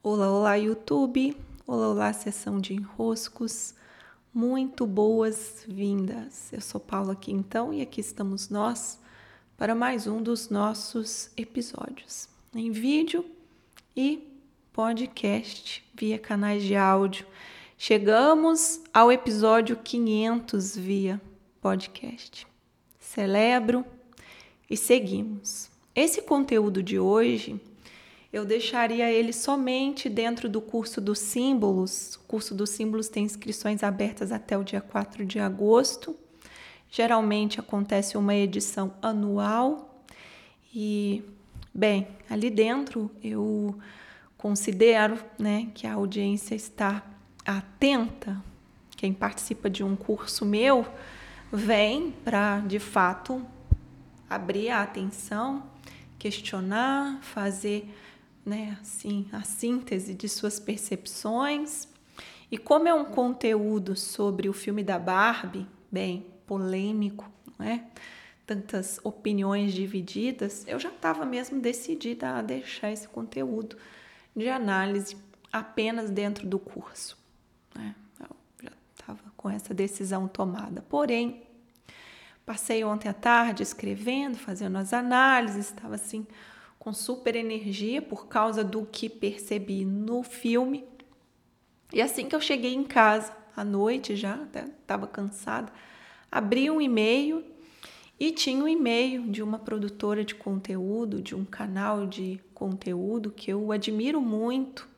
Olá, olá, YouTube. Olá, olá, sessão de enroscos. Muito boas-vindas. Eu sou Paula aqui então e aqui estamos nós para mais um dos nossos episódios em vídeo e podcast via canais de áudio. Chegamos ao episódio 500 via podcast. Celebro e seguimos. Esse conteúdo de hoje eu deixaria ele somente dentro do curso dos símbolos. O curso dos símbolos tem inscrições abertas até o dia 4 de agosto. Geralmente acontece uma edição anual e, bem, ali dentro eu considero né, que a audiência está atenta. Quem participa de um curso meu vem para, de fato, abrir a atenção, questionar, fazer né, assim, a síntese de suas percepções. E como é um conteúdo sobre o filme da Barbie, bem polêmico, não é? Tantas opiniões divididas, eu já estava mesmo decidida a deixar esse conteúdo de análise apenas dentro do curso. Né? Eu já estava com essa decisão tomada. Porém, passei ontem à tarde escrevendo, fazendo as análises, estava assim com super energia por causa do que percebi no filme. E assim que eu cheguei em casa, à noite já, estava cansada, abri um e-mail e tinha um e-mail de uma produtora de conteúdo, de um canal de conteúdo que eu admiro muito.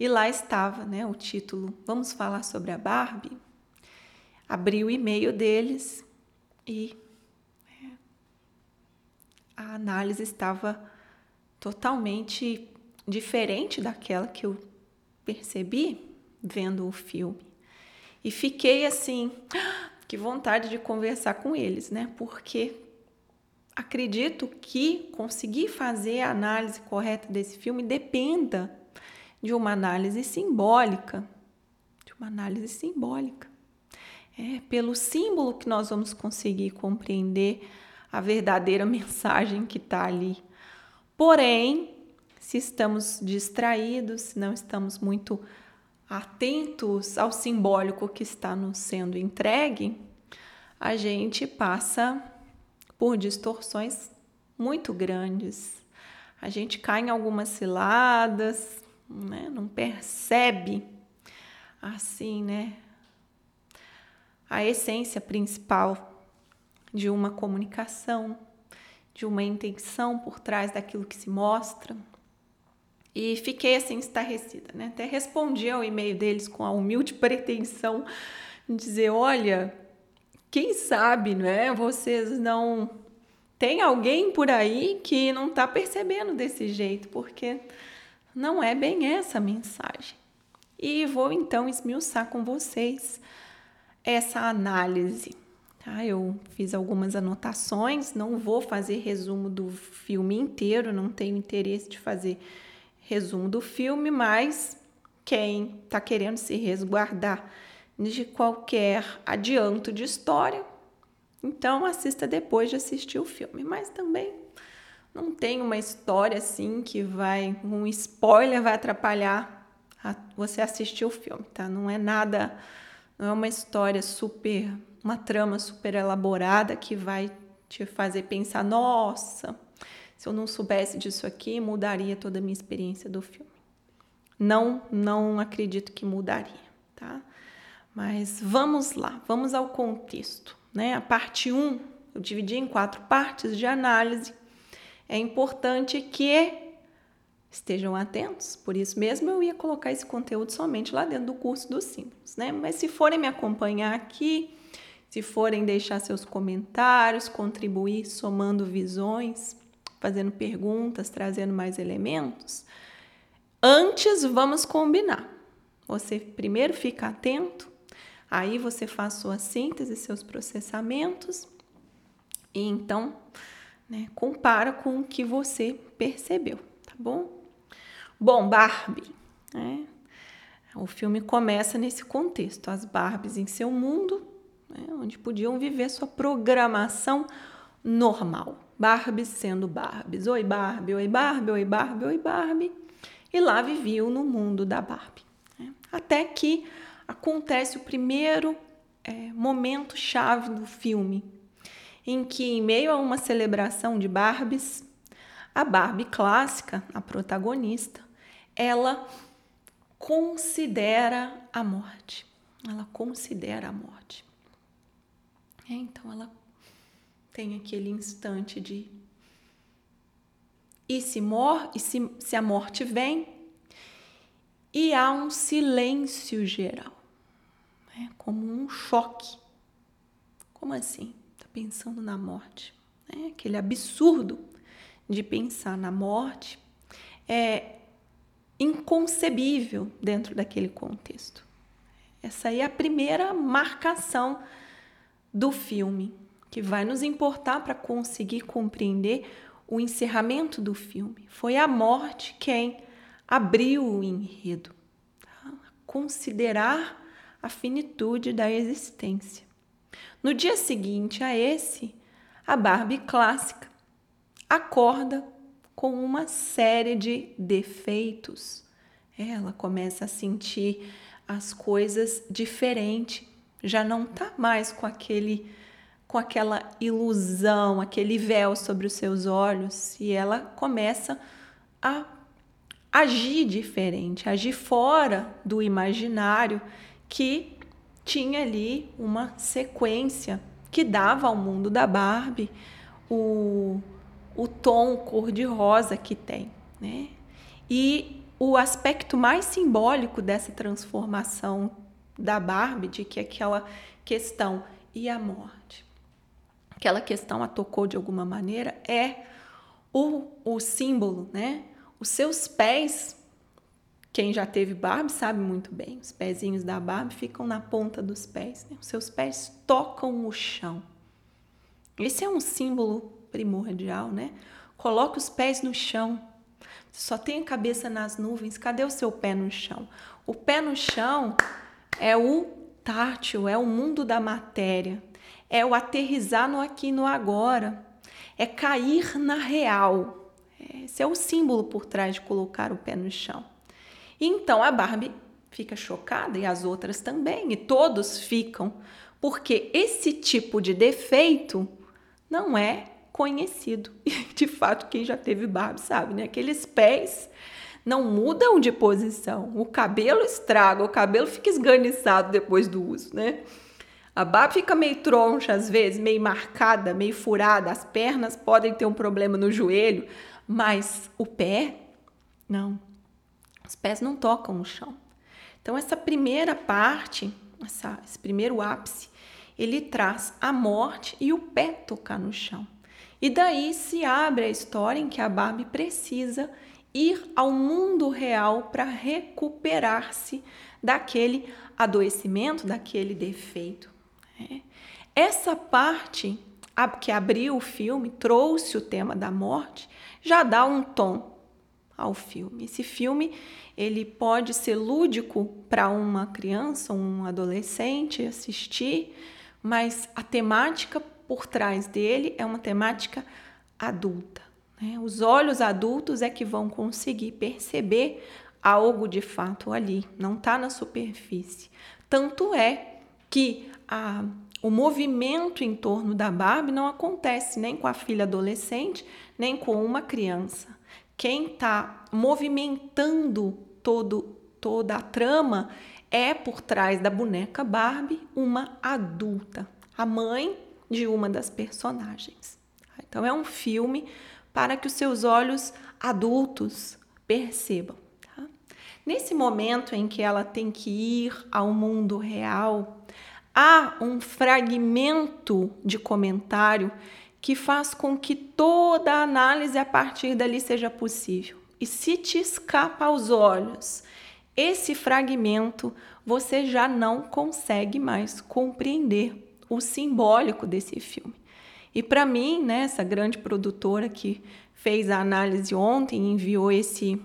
E lá estava, né, o título Vamos falar sobre a Barbie. Abri o e-mail deles e a análise estava totalmente diferente daquela que eu percebi vendo o filme. E fiquei assim, que vontade de conversar com eles, né? Porque acredito que conseguir fazer a análise correta desse filme dependa de uma análise simbólica, de uma análise simbólica. É pelo símbolo que nós vamos conseguir compreender a verdadeira mensagem que está ali. Porém, se estamos distraídos, se não estamos muito atentos ao simbólico que está nos sendo entregue, a gente passa por distorções muito grandes. A gente cai em algumas ciladas, né? não percebe assim, né? A essência principal de uma comunicação, de uma intenção por trás daquilo que se mostra. E fiquei assim estarrecida, né? Até respondi ao e-mail deles com a humilde pretensão de dizer: olha, quem sabe, não é? Vocês não. Tem alguém por aí que não está percebendo desse jeito, porque não é bem essa a mensagem. E vou então esmiuçar com vocês essa análise Tá? Eu fiz algumas anotações, não vou fazer resumo do filme inteiro, não tenho interesse de fazer resumo do filme, mas quem está querendo se resguardar de qualquer adianto de história, então assista depois de assistir o filme. Mas também não tem uma história assim que vai, um spoiler vai atrapalhar você assistir o filme, tá? Não é nada, não é uma história super uma trama super elaborada que vai te fazer pensar: nossa, se eu não soubesse disso aqui, mudaria toda a minha experiência do filme. Não, não acredito que mudaria, tá? Mas vamos lá, vamos ao contexto, né? A parte 1, um, eu dividi em quatro partes de análise. É importante que estejam atentos, por isso mesmo eu ia colocar esse conteúdo somente lá dentro do curso dos símbolos, né? Mas se forem me acompanhar aqui, se forem deixar seus comentários, contribuir somando visões, fazendo perguntas, trazendo mais elementos, antes vamos combinar. Você primeiro fica atento, aí você faz sua síntese, seus processamentos, e então né, compara com o que você percebeu, tá bom? Bom, Barbie, né? O filme começa nesse contexto, as Barbies em seu mundo, né, onde podiam viver sua programação normal. Barbies sendo Barbies. Oi, Barbie, oi, Barbie, oi, Barbie, oi, Barbie. e lá viviam no mundo da Barbie. Né? Até que acontece o primeiro é, momento chave do filme, em que, em meio a uma celebração de Barbies, a Barbie clássica, a protagonista, ela considera a morte. Ela considera a morte. É, então ela tem aquele instante de e se mor e se, se a morte vem e há um silêncio geral, é como um choque. Como assim? Está pensando na morte? É aquele absurdo de pensar na morte é inconcebível dentro daquele contexto. Essa aí é a primeira marcação do filme, que vai nos importar para conseguir compreender o encerramento do filme. Foi a morte quem abriu o enredo. Tá? Considerar a finitude da existência. No dia seguinte a esse, a Barbie clássica acorda com uma série de defeitos. Ela começa a sentir as coisas diferente, já não está mais com aquele com aquela ilusão, aquele véu sobre os seus olhos, e ela começa a agir diferente, agir fora do imaginário que tinha ali uma sequência que dava ao mundo da Barbie o, o tom cor-de-rosa que tem, né? E o aspecto mais simbólico dessa transformação da Barbie, de que aquela questão e a morte, aquela questão a tocou de alguma maneira, é o, o símbolo, né? Os seus pés, quem já teve Barbie sabe muito bem, os pezinhos da Barbie ficam na ponta dos pés, né? os seus pés tocam o chão. Esse é um símbolo primordial, né? Coloque os pés no chão. Você só tem a cabeça nas nuvens, cadê o seu pé no chão? O pé no chão é o tátil, é o mundo da matéria, é o aterrizar no aqui no agora, é cair na real. Esse é o símbolo por trás de colocar o pé no chão. Então a Barbie fica chocada e as outras também, e todos ficam, porque esse tipo de defeito não é conhecido. E de fato, quem já teve Barbie sabe, né? Aqueles pés não mudam de posição. O cabelo estraga, o cabelo fica esganiçado depois do uso, né? A barba fica meio troncha às vezes, meio marcada, meio furada. As pernas podem ter um problema no joelho, mas o pé, não. Os pés não tocam no chão. Então, essa primeira parte, essa, esse primeiro ápice, ele traz a morte e o pé tocar no chão. E daí se abre a história em que a Barbie precisa ir ao mundo real para recuperar-se daquele adoecimento, daquele defeito. Né? Essa parte que abriu o filme, trouxe o tema da morte, já dá um tom ao filme. Esse filme ele pode ser lúdico para uma criança, um adolescente assistir, mas a temática por trás dele é uma temática adulta. Né? Os olhos adultos é que vão conseguir perceber algo de fato ali, não está na superfície. Tanto é que a, o movimento em torno da Barbie não acontece nem com a filha adolescente, nem com uma criança. Quem está movimentando todo, toda a trama é por trás da boneca Barbie uma adulta, a mãe de uma das personagens. Então é um filme para que os seus olhos adultos percebam. Tá? Nesse momento em que ela tem que ir ao mundo real, há um fragmento de comentário que faz com que toda a análise a partir dali seja possível. E se te escapa aos olhos esse fragmento, você já não consegue mais compreender o simbólico desse filme. E para mim, né, essa grande produtora que fez a análise ontem e enviou esse,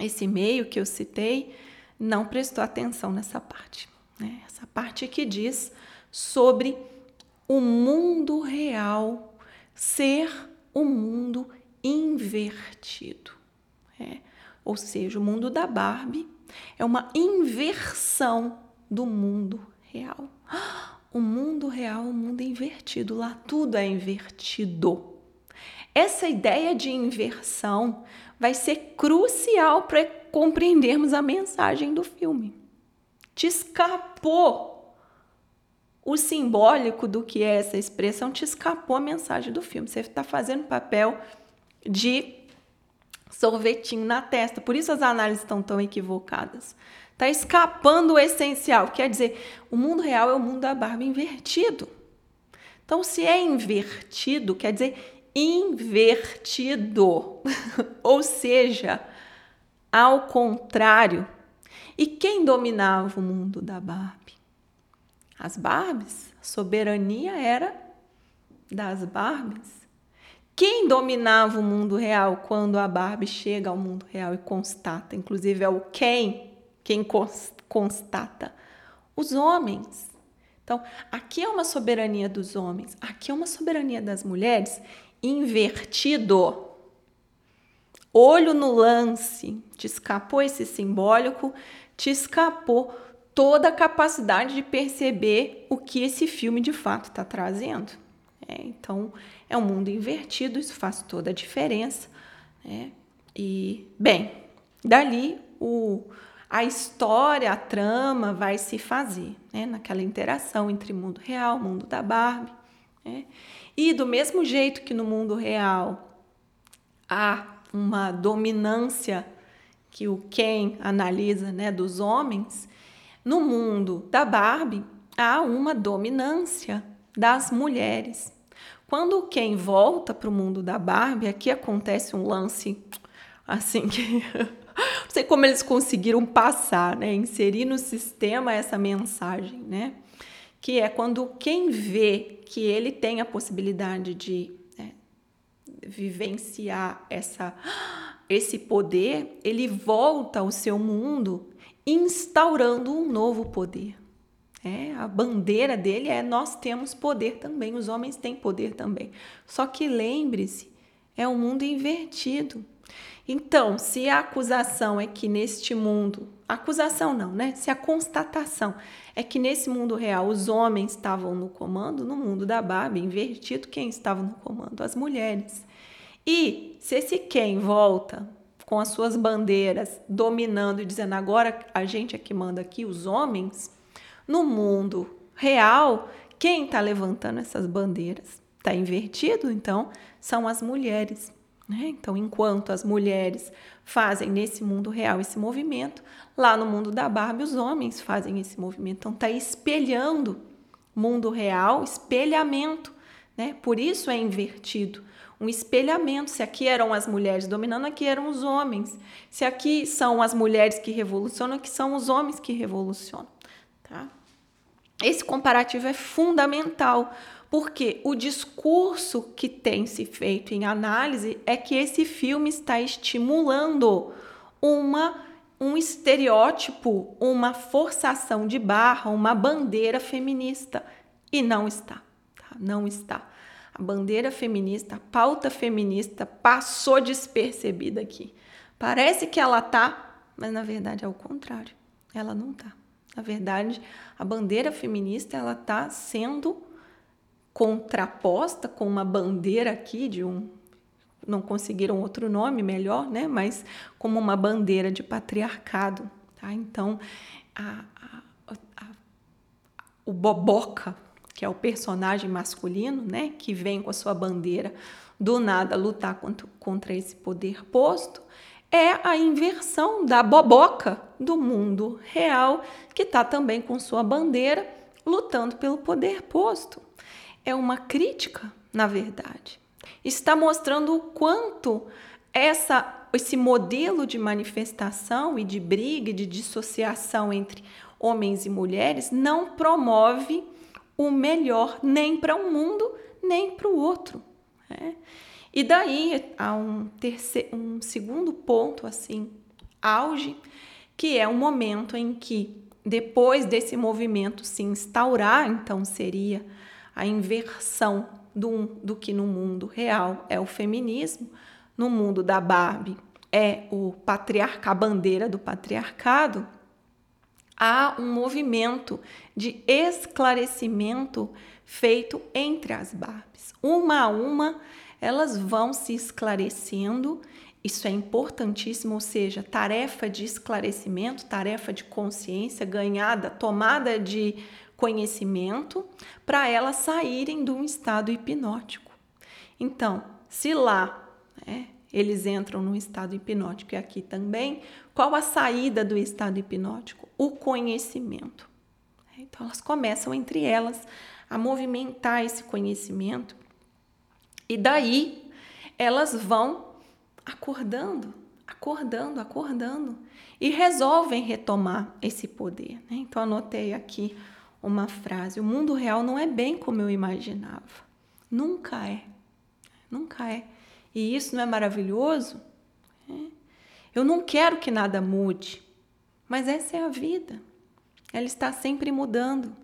esse e-mail que eu citei, não prestou atenção nessa parte. Né? Essa parte que diz sobre o mundo real ser o um mundo invertido. É. Ou seja, o mundo da Barbie é uma inversão do mundo real. O mundo real é um mundo invertido, lá tudo é invertido. Essa ideia de inversão vai ser crucial para compreendermos a mensagem do filme. Te escapou o simbólico do que é essa expressão, te escapou a mensagem do filme. Você está fazendo papel de sorvetinho na testa. Por isso as análises estão tão equivocadas. Está escapando o essencial. Quer dizer, o mundo real é o mundo da barba invertido. Então, se é invertido, quer dizer invertido. Ou seja, ao contrário. E quem dominava o mundo da Barbie? As Barbies. A soberania era das Barbies. Quem dominava o mundo real quando a Barbie chega ao mundo real e constata? Inclusive é o quem, quem constata? Os homens. Então, aqui é uma soberania dos homens, aqui é uma soberania das mulheres invertido. Olho no lance, te escapou esse simbólico, te escapou toda a capacidade de perceber o que esse filme de fato está trazendo. É, então, é um mundo invertido, isso faz toda a diferença. Né? E, bem, dali o, a história, a trama vai se fazer, né? naquela interação entre mundo real, mundo da Barbie. Né? E do mesmo jeito que no mundo real há uma dominância que o Ken analisa né, dos homens, no mundo da Barbie há uma dominância das mulheres. Quando o Ken volta para o mundo da Barbie, aqui acontece um lance assim que sei como eles conseguiram passar, né, inserir no sistema essa mensagem, né? Que é quando quem vê que ele tem a possibilidade de né, vivenciar essa esse poder, ele volta ao seu mundo instaurando um novo poder. É, a bandeira dele é nós temos poder também, os homens têm poder também. Só que lembre-se, é um mundo invertido. Então, se a acusação é que neste mundo, acusação não, né? Se a constatação é que nesse mundo real os homens estavam no comando, no mundo da Barbie, invertido, quem estava no comando? As mulheres. E se esse quem volta com as suas bandeiras dominando e dizendo agora a gente é que manda aqui, os homens, no mundo real, quem está levantando essas bandeiras? Está invertido, então, são as mulheres. Né? Então, enquanto as mulheres fazem nesse mundo real esse movimento, lá no mundo da Barbie, os homens fazem esse movimento. Então, está espelhando mundo real, espelhamento. Né? Por isso é invertido. Um espelhamento. Se aqui eram as mulheres dominando, aqui eram os homens. Se aqui são as mulheres que revolucionam, aqui são os homens que revolucionam. Tá? Esse comparativo é fundamental, porque o discurso que tem se feito em análise é que esse filme está estimulando uma um estereótipo, uma forçação de barra, uma bandeira feminista e não está, tá? não está. A bandeira feminista, a pauta feminista passou despercebida aqui. Parece que ela tá, mas na verdade é o contrário. Ela não tá. Na verdade, a bandeira feminista ela está sendo contraposta com uma bandeira aqui de um não conseguiram outro nome melhor, né? Mas como uma bandeira de patriarcado, tá? Então, a, a, a, o boboca, que é o personagem masculino, né? Que vem com a sua bandeira do nada lutar contra, contra esse poder posto, é a inversão da boboca do mundo real, que está também com sua bandeira lutando pelo poder posto. É uma crítica, na verdade. Está mostrando o quanto essa, esse modelo de manifestação e de briga, de dissociação entre homens e mulheres não promove o melhor nem para um mundo nem para o outro. Né? E daí há um, terceiro, um segundo ponto, assim, auge, que é um momento em que, depois desse movimento se instaurar, então seria a inversão do, do que no mundo real é o feminismo, no mundo da Barbie é o patriarca, a bandeira do patriarcado, há um movimento de esclarecimento feito entre as Barbies. Uma a uma, elas vão se esclarecendo. Isso é importantíssimo, ou seja, tarefa de esclarecimento, tarefa de consciência ganhada, tomada de conhecimento, para elas saírem de um estado hipnótico. Então, se lá né, eles entram no estado hipnótico e aqui também, qual a saída do estado hipnótico? O conhecimento. Então, elas começam entre elas a movimentar esse conhecimento e daí elas vão acordando, acordando, acordando e resolvem retomar esse poder. Né? Então, anotei aqui uma frase: O mundo real não é bem como eu imaginava. Nunca é. Nunca é. E isso não é maravilhoso? É. Eu não quero que nada mude, mas essa é a vida. Ela está sempre mudando.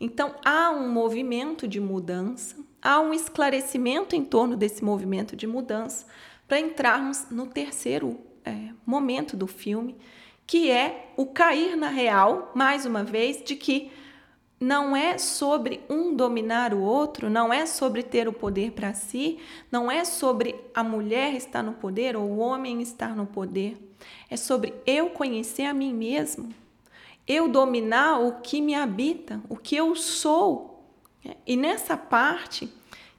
Então há um movimento de mudança, há um esclarecimento em torno desse movimento de mudança para entrarmos no terceiro é, momento do filme, que é o cair na real, mais uma vez, de que não é sobre um dominar o outro, não é sobre ter o poder para si, não é sobre a mulher estar no poder ou o homem estar no poder. É sobre eu conhecer a mim mesmo, eu dominar o que me habita, o que eu sou. E nessa parte,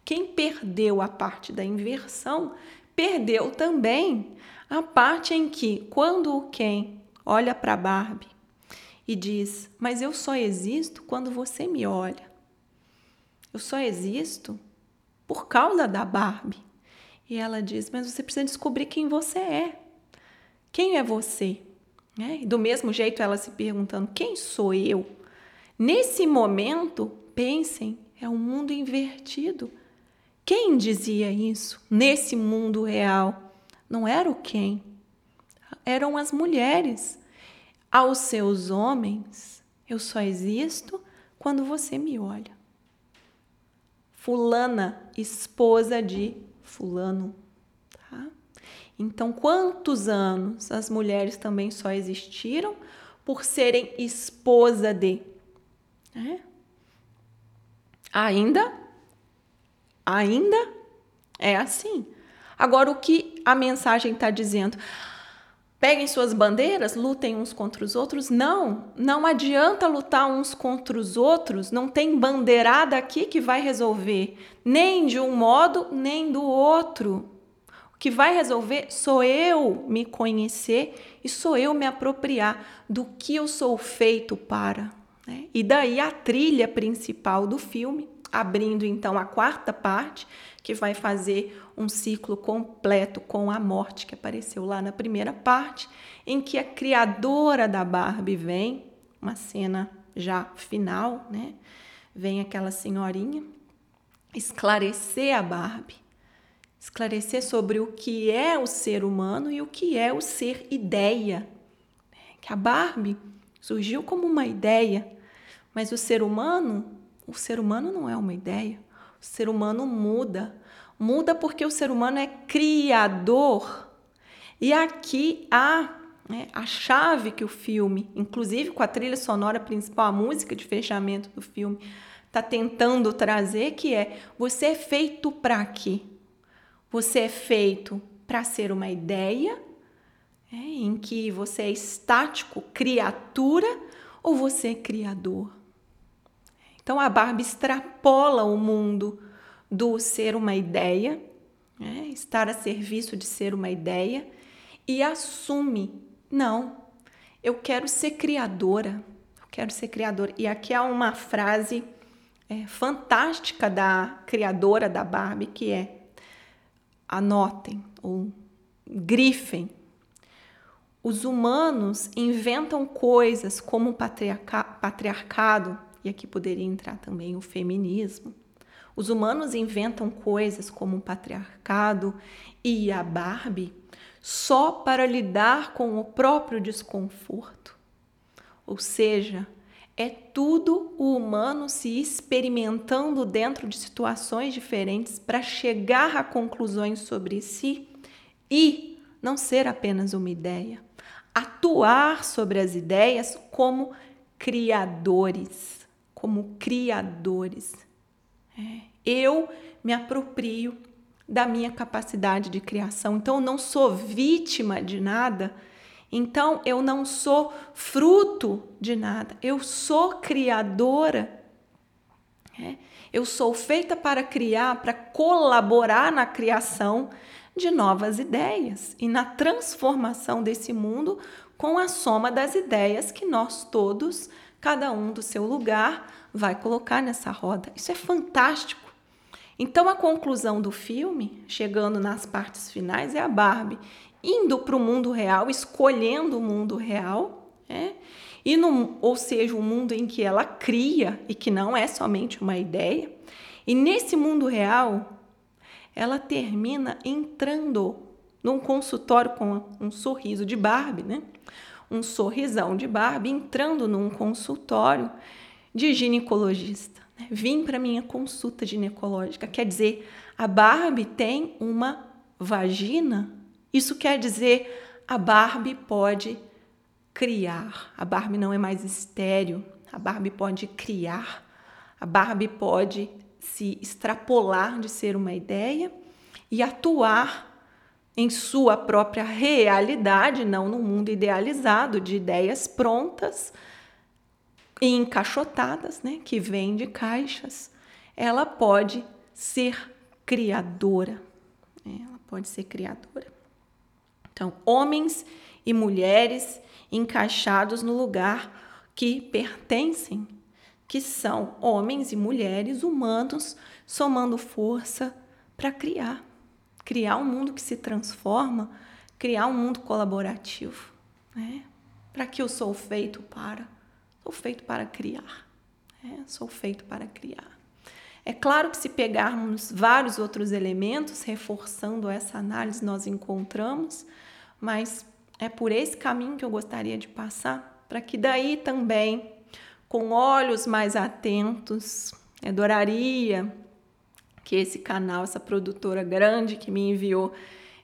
quem perdeu a parte da inversão, perdeu também a parte em que, quando o quem olha para Barbie e diz: Mas eu só existo quando você me olha. Eu só existo por causa da Barbie. E ela diz: Mas você precisa descobrir quem você é. Quem é você? É, do mesmo jeito, ela se perguntando: Quem sou eu? Nesse momento, pensem, é um mundo invertido. Quem dizia isso nesse mundo real? Não era o quem, eram as mulheres aos seus homens, eu só existo quando você me olha. Fulana, esposa de Fulano. Tá? Então, quantos anos as mulheres também só existiram por serem esposa de? É? Ainda? Ainda é assim. Agora, o que a mensagem está dizendo? Peguem suas bandeiras, lutem uns contra os outros. Não, não adianta lutar uns contra os outros, não tem bandeirada aqui que vai resolver, nem de um modo, nem do outro. O que vai resolver sou eu me conhecer e sou eu me apropriar do que eu sou feito para. Né? E daí a trilha principal do filme, abrindo então a quarta parte, que vai fazer um ciclo completo com a morte que apareceu lá na primeira parte, em que a criadora da Barbie vem, uma cena já final, né? Vem aquela senhorinha esclarecer a Barbie, esclarecer sobre o que é o ser humano e o que é o ser ideia. Que a Barbie surgiu como uma ideia, mas o ser humano, o ser humano não é uma ideia. O ser humano muda. Muda porque o ser humano é criador. E aqui há né, a chave que o filme, inclusive com a trilha sonora principal, a música de fechamento do filme, está tentando trazer, que é você é feito para quê? Você é feito para ser uma ideia é, em que você é estático, criatura, ou você é criador? Então a Barbie extrapola o mundo do ser uma ideia, né? estar a serviço de ser uma ideia, e assume: não, eu quero ser criadora, eu quero ser criadora. E aqui há uma frase é, fantástica da criadora da Barbie que é: anotem ou grifem. Os humanos inventam coisas como o patriarca patriarcado e aqui poderia entrar também o feminismo. Os humanos inventam coisas como o patriarcado e a Barbie só para lidar com o próprio desconforto. Ou seja, é tudo o humano se experimentando dentro de situações diferentes para chegar a conclusões sobre si e não ser apenas uma ideia. Atuar sobre as ideias como criadores, como criadores. É, eu me aproprio da minha capacidade de criação. Então, eu não sou vítima de nada. Então, eu não sou fruto de nada. Eu sou criadora. É. Eu sou feita para criar, para colaborar na criação de novas ideias e na transformação desse mundo com a soma das ideias que nós todos, cada um do seu lugar, vai colocar nessa roda. Isso é fantástico. Então a conclusão do filme, chegando nas partes finais, é a Barbie indo para o mundo real, escolhendo o mundo real, né? e no, ou seja, um mundo em que ela cria e que não é somente uma ideia. E nesse mundo real, ela termina entrando num consultório com um sorriso de Barbie, né? Um sorrisão de Barbie entrando num consultório de ginecologista. Né? Vim para minha consulta ginecológica. Quer dizer, a Barbie tem uma vagina. Isso quer dizer a Barbie pode criar. A Barbie não é mais estéreo. A Barbie pode criar. A Barbie pode se extrapolar de ser uma ideia e atuar em sua própria realidade, não no mundo idealizado de ideias prontas e encaixotadas, né, que vêm de caixas. Ela pode ser criadora. Né, ela pode ser criadora. Então, homens e mulheres encaixados no lugar que pertencem que são homens e mulheres humanos somando força para criar. Criar um mundo que se transforma, criar um mundo colaborativo. Né? Para que eu sou feito para? Sou feito para criar. Né? Sou feito para criar. É claro que se pegarmos vários outros elementos, reforçando essa análise, nós encontramos, mas é por esse caminho que eu gostaria de passar, para que daí também com olhos mais atentos. Adoraria que esse canal, essa produtora grande que me enviou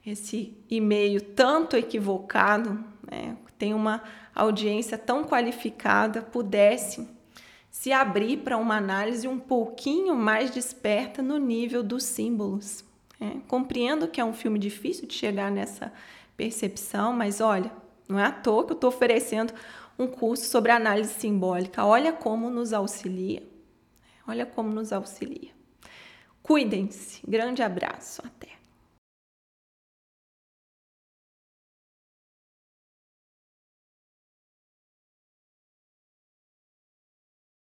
esse e-mail tanto equivocado, né, tem uma audiência tão qualificada, pudesse se abrir para uma análise um pouquinho mais desperta no nível dos símbolos. Né? Compreendo que é um filme difícil de chegar nessa percepção, mas olha, não é à toa que eu estou oferecendo um curso sobre análise simbólica. Olha como nos auxilia. Olha como nos auxilia. Cuidem-se. Grande abraço. Até.